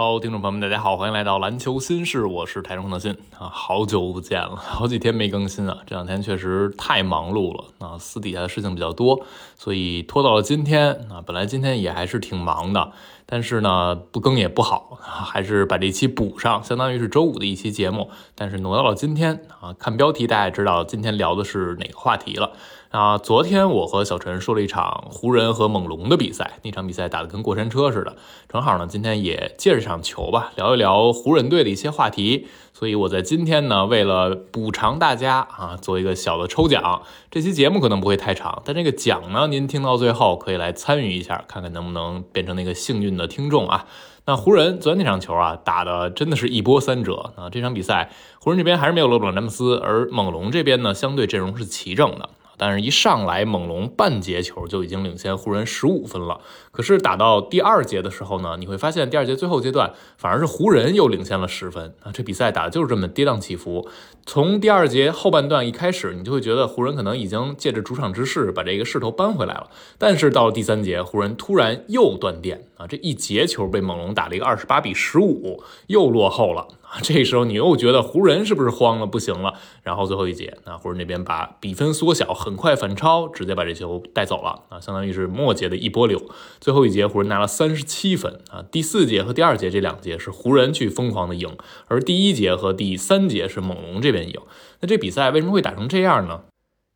Hello，听众朋友们，大家好，欢迎来到篮球新事，我是台中的新啊，好久不见了，好几天没更新啊，这两天确实太忙碌了啊，私底下的事情比较多，所以拖到了今天啊，本来今天也还是挺忙的，但是呢，不更也不好，还是把这期补上，相当于是周五的一期节目，但是挪到了今天啊，看标题大家也知道今天聊的是哪个话题了。啊，昨天我和小陈说了一场湖人和猛龙的比赛，那场比赛打得跟过山车似的。正好呢，今天也借着场球吧，聊一聊湖人队的一些话题。所以我在今天呢，为了补偿大家啊，做一个小的抽奖。这期节目可能不会太长，但这个奖呢，您听到最后可以来参与一下，看看能不能变成那个幸运的听众啊。那湖人昨天那场球啊，打的真的是一波三折啊。这场比赛，湖人这边还是没有勒布朗詹姆斯，而猛龙这边呢，相对阵容是齐整的。但是，一上来猛龙半节球就已经领先湖人十五分了。可是打到第二节的时候呢，你会发现第二节最后阶段反而是湖人又领先了十分啊！这比赛打的就是这么跌宕起伏。从第二节后半段一开始，你就会觉得湖人可能已经借着主场之势把这个势头扳回来了。但是到了第三节，湖人突然又断电啊！这一节球被猛龙打了一个二十八比十五，又落后了。这时候你又觉得湖人是不是慌了，不行了？然后最后一节，那湖人那边把比分缩小，很快反超，直接把这球带走了啊，相当于是末节的一波流。最后一节湖人拿了三十七分啊，第四节和第二节这两节是湖人去疯狂的赢，而第一节和第三节是猛龙这边赢。那这比赛为什么会打成这样呢？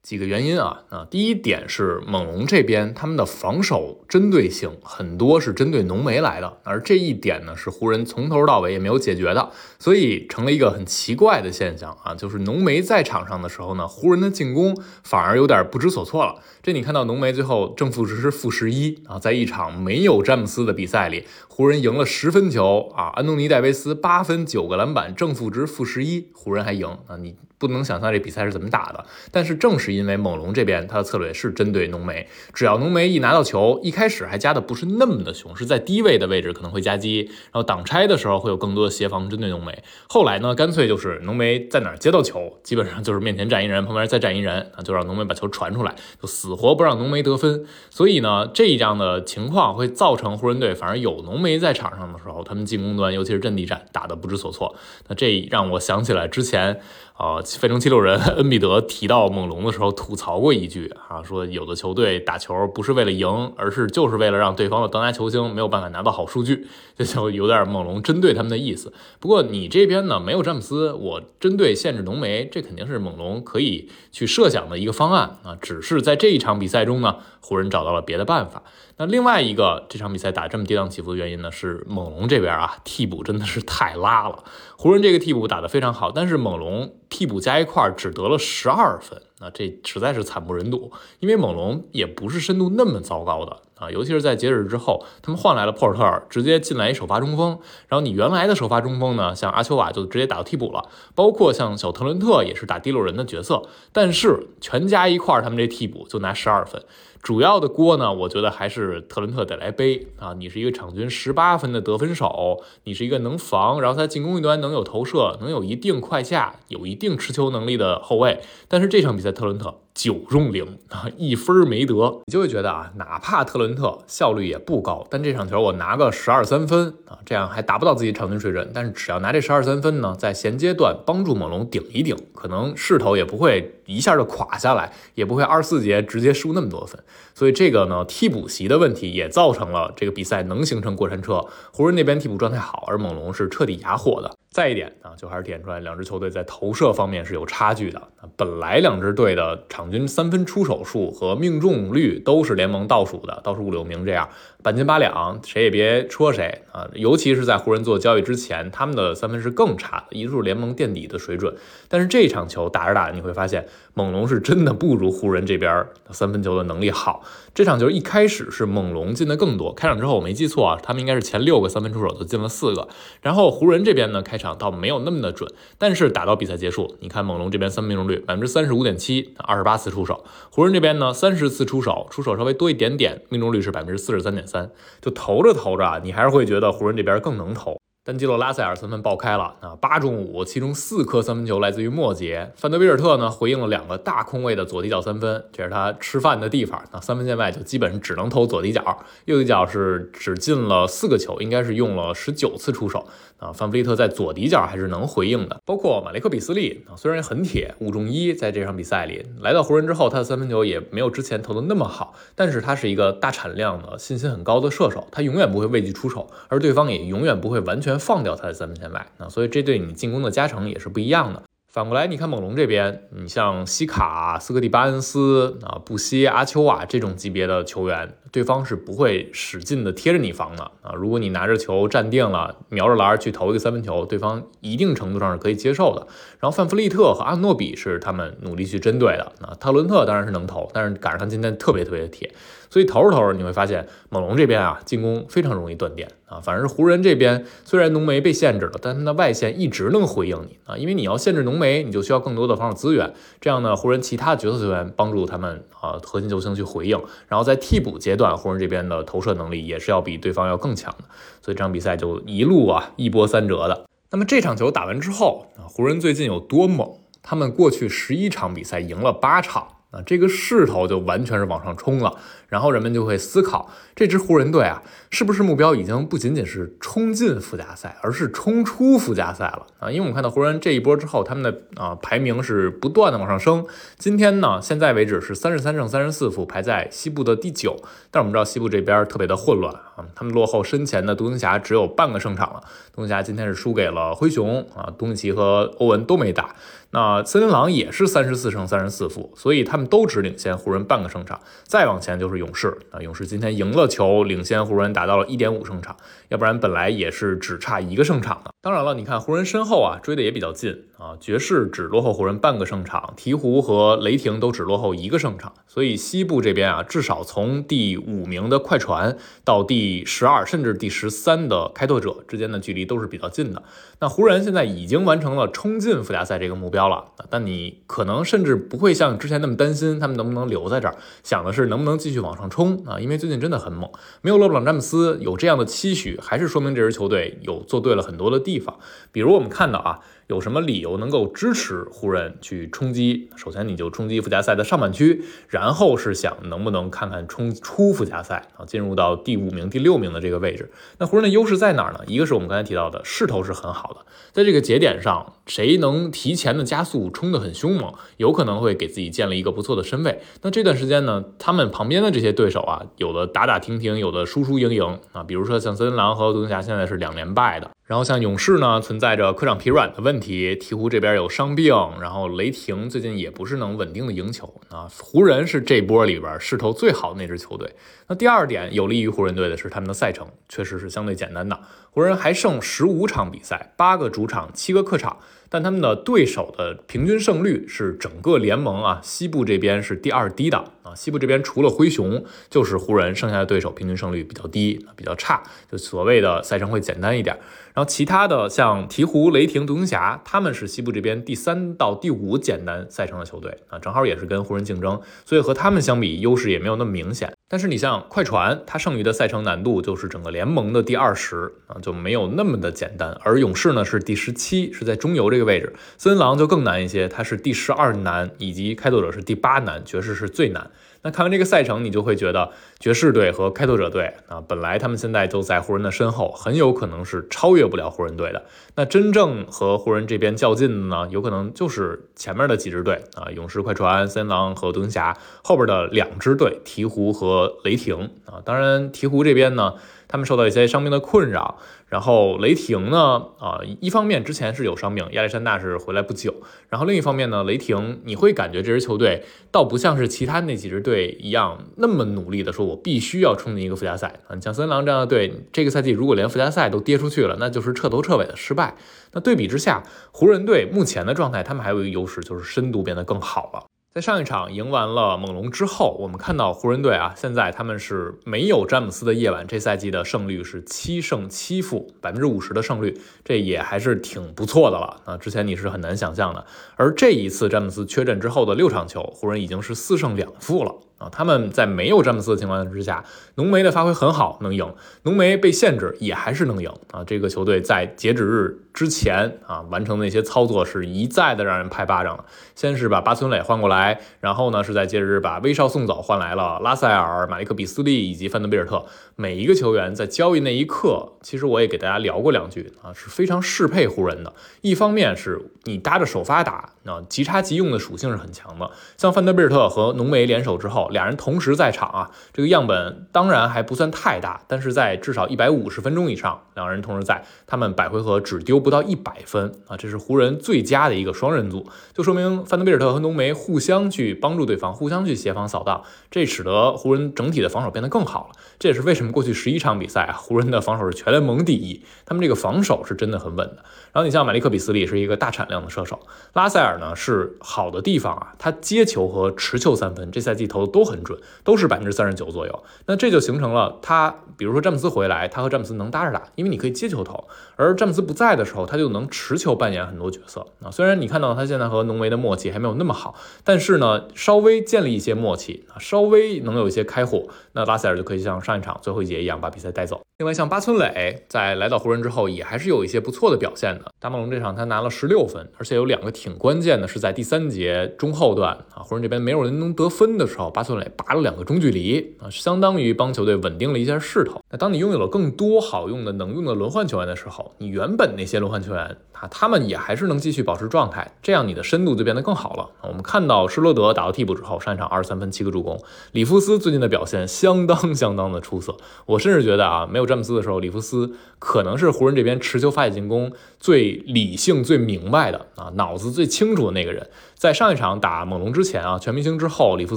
几个原因啊啊，第一点是猛龙这边他们的防守针对性很多是针对浓眉来的，而这一点呢是湖人从头到尾也没有解决的，所以成了一个很奇怪的现象啊，就是浓眉在场上的时候呢，湖人的进攻反而有点不知所措了。这你看到浓眉最后正负值是负十一啊，在一场没有詹姆斯的比赛里，湖人赢了十分球啊，安东尼戴维斯八分九个篮板，正负值负十一，湖人还赢啊，你。不能想象这比赛是怎么打的，但是正是因为猛龙这边他的策略是针对浓眉，只要浓眉一拿到球，一开始还加的不是那么的凶，是在低位的位置可能会夹击，然后挡拆的时候会有更多的协防针对浓眉。后来呢，干脆就是浓眉在哪接到球，基本上就是面前站一人，旁边再站一人，啊，就让浓眉把球传出来，就死活不让浓眉得分。所以呢，这样的情况会造成湖人队反而有浓浓眉在场上的时候，他们进攻端尤其是阵地战打得不知所措。那这让我想起来之前。啊，费城七六人 恩比德提到猛龙的时候吐槽过一句啊，说有的球队打球不是为了赢，而是就是为了让对方的当家球星没有办法拿到好数据，这就有点猛龙针对他们的意思。不过你这边呢没有詹姆斯，我针对限制浓眉，这肯定是猛龙可以去设想的一个方案啊。只是在这一场比赛中呢，湖人找到了别的办法。那另外一个这场比赛打这么跌宕起伏的原因呢，是猛龙这边啊替补真的是太拉了，湖人这个替补打得非常好，但是猛龙。替补加一块只得了十二分，那这实在是惨不忍睹。因为猛龙也不是深度那么糟糕的啊，尤其是在截止之后，他们换来了珀尔特尔，直接进来一首发中锋。然后你原来的首发中锋呢，像阿丘瓦就直接打到替补了，包括像小特伦特也是打第六人的角色。但是全加一块，他们这替补就拿十二分。主要的锅呢，我觉得还是特伦特得来背啊！你是一个场均十八分的得分手，你是一个能防，然后在进攻一端能有投射，能有一定快下，有一定持球能力的后卫。但是这场比赛特伦特。九中零啊，一分没得，你就会觉得啊，哪怕特伦特效率也不高，但这场球我拿个十二三分啊，这样还达不到自己场均水准，但是只要拿这十二三分呢，在衔接段帮助猛龙顶一顶，可能势头也不会一下就垮下来，也不会二十四节直接输那么多分。所以这个呢，替补席的问题也造成了这个比赛能形成过山车。湖人那边替补状态好，而猛龙是彻底哑火的。再一点啊，就还是体现出来两支球队在投射方面是有差距的。本来两支队的场场均三分出手数和命中率都是联盟倒数的，倒数五六名这样，半斤八两，谁也别戳谁啊！尤其是在湖人做交易之前，他们的三分是更差的，一入联盟垫底的水准。但是这场球打着打着，你会发现猛龙是真的不如湖人这边三分球的能力好。这场球一开始是猛龙进的更多，开场之后我没记错啊，他们应该是前六个三分出手就进了四个，然后湖人这边呢开。场倒没有那么的准，但是打到比赛结束，你看猛龙这边三分命中率百分之三十五点七，二十八次出手；湖人这边呢三十次出手，出手稍微多一点点，命中率是百分之四十三点三。就投着投着啊，你还是会觉得湖人这边更能投。丹基洛拉塞尔三分爆开了啊，八中五，其中四颗三分球来自于末节。范德比尔特呢回应了两个大空位的左底角三分，这是他吃饭的地方。那三分线外就基本只能投左底角，右底角是只进了四个球，应该是用了十九次出手啊。范弗利特在左底角还是能回应的，包括马雷克比斯利啊，虽然很铁，五中一，在这场比赛里来到湖人之后，他的三分球也没有之前投的那么好，但是他是一个大产量的、信心很高的射手，他永远不会畏惧出手，而对方也永远不会完全。放掉他的三分线外啊，所以这对你进攻的加成也是不一样的。反过来，你看猛龙这边，你像西卡、斯科蒂巴恩斯啊、布希、阿丘瓦这种级别的球员，对方是不会使劲的贴着你防的啊。如果你拿着球站定了，瞄着篮去投一个三分球，对方一定程度上是可以接受的。然后范弗利特和阿诺比是他们努力去针对的啊。特伦特当然是能投，但是赶上他今天特别特别的铁。所以投着投着，你会发现猛龙这边啊，进攻非常容易断电啊。反而是湖人这边，虽然浓眉被限制了，但他的外线一直能回应你啊。因为你要限制浓眉，你就需要更多的防守资源。这样呢，湖人其他角色球员帮助他们啊，核心球星去回应。然后在替补阶段，湖人这边的投射能力也是要比对方要更强的。所以这场比赛就一路啊一波三折的。那么这场球打完之后啊，湖人最近有多猛？他们过去十一场比赛赢了八场。啊，这个势头就完全是往上冲了，然后人们就会思考，这支湖人队啊，是不是目标已经不仅仅是冲进附加赛，而是冲出附加赛了啊？因为我们看到湖人这一波之后，他们的啊排名是不断的往上升。今天呢，现在为止是三十三胜三十四负，排在西部的第九。但我们知道西部这边特别的混乱他们落后身前的独行侠只有半个胜场了。独行侠今天是输给了灰熊啊，东契奇和欧文都没打。那森林狼也是三十四胜三十四负，所以他们都只领先湖人半个胜场。再往前就是勇士啊，勇士今天赢了球，领先湖人达到了一点五胜场，要不然本来也是只差一个胜场的。当然了，你看湖人身后啊，追的也比较近啊，爵士只落后湖人半个胜场，鹈鹕和雷霆都只落后一个胜场，所以西部这边啊，至少从第五名的快船到第第十二甚至第十三的开拓者之间的距离都是比较近的。那湖人现在已经完成了冲进附加赛这个目标。了，但你可能甚至不会像之前那么担心他们能不能留在这儿，想的是能不能继续往上冲啊？因为最近真的很猛，没有勒布朗詹姆斯有这样的期许，还是说明这支球队有做对了很多的地方。比如我们看到啊。有什么理由能够支持湖人去冲击？首先，你就冲击附加赛的上半区，然后是想能不能看看冲出附加赛啊，进入到第五名、第六名的这个位置。那湖人的优势在哪儿呢？一个是我们刚才提到的势头是很好的，在这个节点上，谁能提前的加速冲得很凶猛，有可能会给自己建立一个不错的身位。那这段时间呢，他们旁边的这些对手啊，有的打打停停，有的输输赢赢啊，比如说像森林狼和独行侠现在是两连败的。然后像勇士呢，存在着客场疲软的问题，鹈鹕这边有伤病，然后雷霆最近也不是能稳定的赢球啊。湖人是这波里边势头最好的那支球队。那第二点有利于湖人队的是他们的赛程确实是相对简单的，湖人还剩十五场比赛，八个主场，七个客场。但他们的对手的平均胜率是整个联盟啊，西部这边是第二低的啊。西部这边除了灰熊就是湖人，剩下的对手平均胜率比较低，比较差，就所谓的赛程会简单一点。然后其他的像鹈鹕、雷霆、独行侠，他们是西部这边第三到第五简单赛程的球队啊，正好也是跟湖人竞争，所以和他们相比，优势也没有那么明显。但是你像快船，它剩余的赛程难度就是整个联盟的第二十啊，就没有那么的简单。而勇士呢是第十七，是在中游这个位置。森林狼就更难一些，它是第十二难，以及开拓者是第八难，爵士是最难。那看完这个赛程，你就会觉得爵士队和开拓者队啊，本来他们现在就在湖人的身后，很有可能是超越不了湖人队的。那真正和湖人这边较劲的呢，有可能就是前面的几支队啊，勇士、快船、森林狼和独行侠后边的两支队，鹈鹕和雷霆啊。当然，鹈鹕这边呢。他们受到一些伤病的困扰，然后雷霆呢，啊，一方面之前是有伤病，亚历山大是回来不久，然后另一方面呢，雷霆你会感觉这支球队倒不像是其他那几支队一样那么努力的说，我必须要冲进一个附加赛啊，像森林狼这样的队，这个赛季如果连附加赛都跌出去了，那就是彻头彻尾的失败。那对比之下，湖人队目前的状态，他们还有一个优势，就是深度变得更好了。在上一场赢完了猛龙之后，我们看到湖人队啊，现在他们是没有詹姆斯的夜晚，这赛季的胜率是七胜七负，百分之五十的胜率，这也还是挺不错的了啊。之前你是很难想象的，而这一次詹姆斯缺阵之后的六场球，湖人已经是四胜两负了。啊。他们在没有詹姆斯的情况之下，浓眉的发挥很好，能赢。浓眉被限制也还是能赢啊。这个球队在截止日之前啊完成的那些操作是一再的让人拍巴掌的。先是把巴村磊换过来，然后呢是在截止日把威少送走，换来了拉塞尔、马利克比斯利以及范德贝尔特。每一个球员在交易那一刻，其实我也给大家聊过两句啊，是非常适配湖人的。一方面是你搭着首发打，啊，即插即用的属性是很强的。像范德贝尔特和浓眉联手之后，俩人同时在场啊，这个样本当然还不算太大，但是在至少一百五十分钟以上，两人同时在，他们百回合只丢不到一百分啊，这是湖人最佳的一个双人组，就说明范德贝尔特和浓眉互相去帮助对方，互相去协防扫荡，这使得湖人整体的防守变得更好了。这也是为什么过去十一场比赛啊，湖人的防守是全联盟第一，他们这个防守是真的很稳的。然后你像马利克比斯利是一个大产量的射手，拉塞尔呢是好的地方啊，他接球和持球三分这赛季投的都很准，都是百分之三十九左右。那这就形成了他，比如说詹姆斯回来，他和詹姆斯能搭着打，因为你可以接球投；而詹姆斯不在的时候，他就能持球扮演很多角色啊。虽然你看到他现在和浓眉的默契还没有那么好，但是呢，稍微建立一些默契啊，稍微能有一些开火，那拉塞尔就可以像上一场最会杰一样把比赛带走。另外，像巴村磊在来到湖人之后，也还是有一些不错的表现的。大猛龙这场他拿了十六分，而且有两个挺关键的，是在第三节中后段啊，湖人这边没有人能得分的时候，巴村磊拔了两个中距离啊，相当于帮球队稳定了一下势头。那当你拥有了更多好用的、能用的轮换球员的时候，你原本那些轮换球员啊，他们也还是能继续保持状态，这样你的深度就变得更好了。我们看到施罗德打到替补之后，上一场二十三分七个助攻，里弗斯最近的表现相当相当的出色，我甚至觉得啊，没有詹姆斯的时候，里弗斯可能是湖人这边持球发起进攻最理性、最明白的啊，脑子最清楚的那个人。在上一场打猛龙之前啊，全明星之后，里弗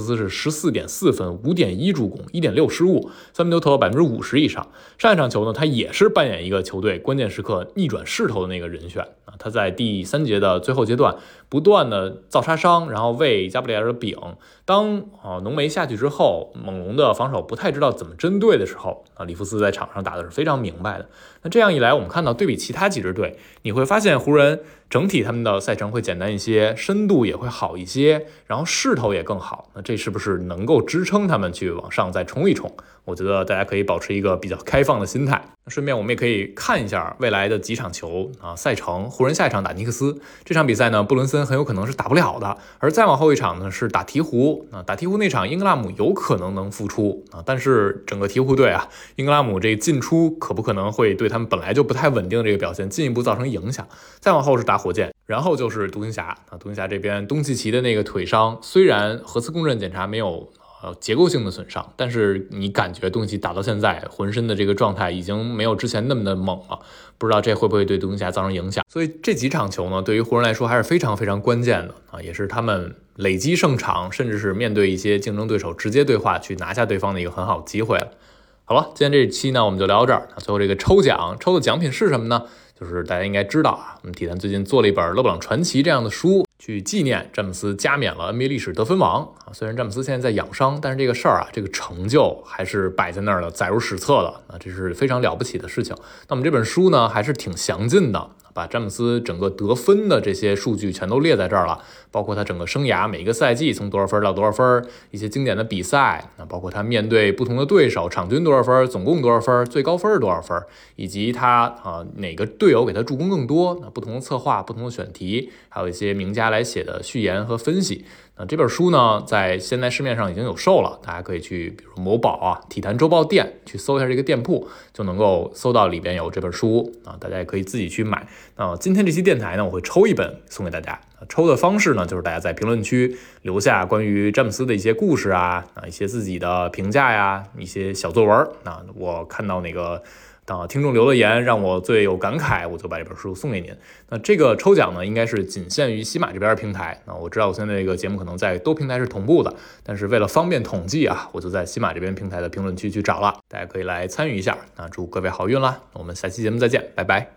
斯是十四点四分、五点一助攻、一点六失误，三分球投到百分之五十以上。上一场球呢，他也是扮演一个球队关键时刻逆转势头的那个人选啊。他在第三节的最后阶段不断的造杀伤，然后为加布里埃尔饼。当啊浓眉下去之后，猛龙的防守不太知道怎么针对的时候啊，里弗斯在场上打的是非常明白的。那这样一来，我们看到对比其他几支队，你会发现湖人。整体他们的赛程会简单一些，深度也会好一些，然后势头也更好。那这是不是能够支撑他们去往上再冲一冲？我觉得大家可以保持一个比较开放的心态。顺便我们也可以看一下未来的几场球啊赛程。湖人下一场打尼克斯，这场比赛呢，布伦森很有可能是打不了的。而再往后一场呢是打鹈鹕啊，打鹈鹕那场英格拉姆有可能能复出啊，但是整个鹈鹕队啊，英格拉姆这进出可不可能会对他们本来就不太稳定的这个表现进一步造成影响？再往后是打火箭。然后就是独行侠啊，独行侠这边东契奇的那个腿伤，虽然核磁共振检查没有呃结构性的损伤，但是你感觉东西打到现在浑身的这个状态已经没有之前那么的猛了，不知道这会不会对独行侠造成影响。所以这几场球呢，对于湖人来说还是非常非常关键的啊，也是他们累积胜场，甚至是面对一些竞争对手直接对话去拿下对方的一个很好机会了。好了，今天这期呢我们就聊到这儿。那最后这个抽奖抽的奖品是什么呢？就是大家应该知道啊，我们体坛最近做了一本《勒布朗传奇》这样的书，去纪念詹姆斯加冕了 NBA 历史得分王啊。虽然詹姆斯现在在养伤，但是这个事儿啊，这个成就还是摆在那儿的，载入史册的啊，这是非常了不起的事情。那我们这本书呢，还是挺详尽的。把詹姆斯整个得分的这些数据全都列在这儿了，包括他整个生涯每一个赛季从多少分到多少分，一些经典的比赛，那包括他面对不同的对手场均多少分，总共多少分，最高分是多少分，以及他啊哪个队友给他助攻更多，那不同的策划、不同的选题，还有一些名家来写的序言和分析。那这本书呢，在现在市面上已经有售了，大家可以去，比如某宝啊、体坛周报店去搜一下这个店铺，就能够搜到里边有这本书啊，大家也可以自己去买。那今天这期电台呢，我会抽一本送给大家。抽的方式呢，就是大家在评论区留下关于詹姆斯的一些故事啊，啊一些自己的评价呀，一些小作文。那我看到哪个。啊，听众留了言，让我最有感慨，我就把这本书送给您。那这个抽奖呢，应该是仅限于喜马这边的平台。那我知道我现在这个节目可能在多平台是同步的，但是为了方便统计啊，我就在喜马这边平台的评论区去找了，大家可以来参与一下。那祝各位好运啦！我们下期节目再见，拜拜。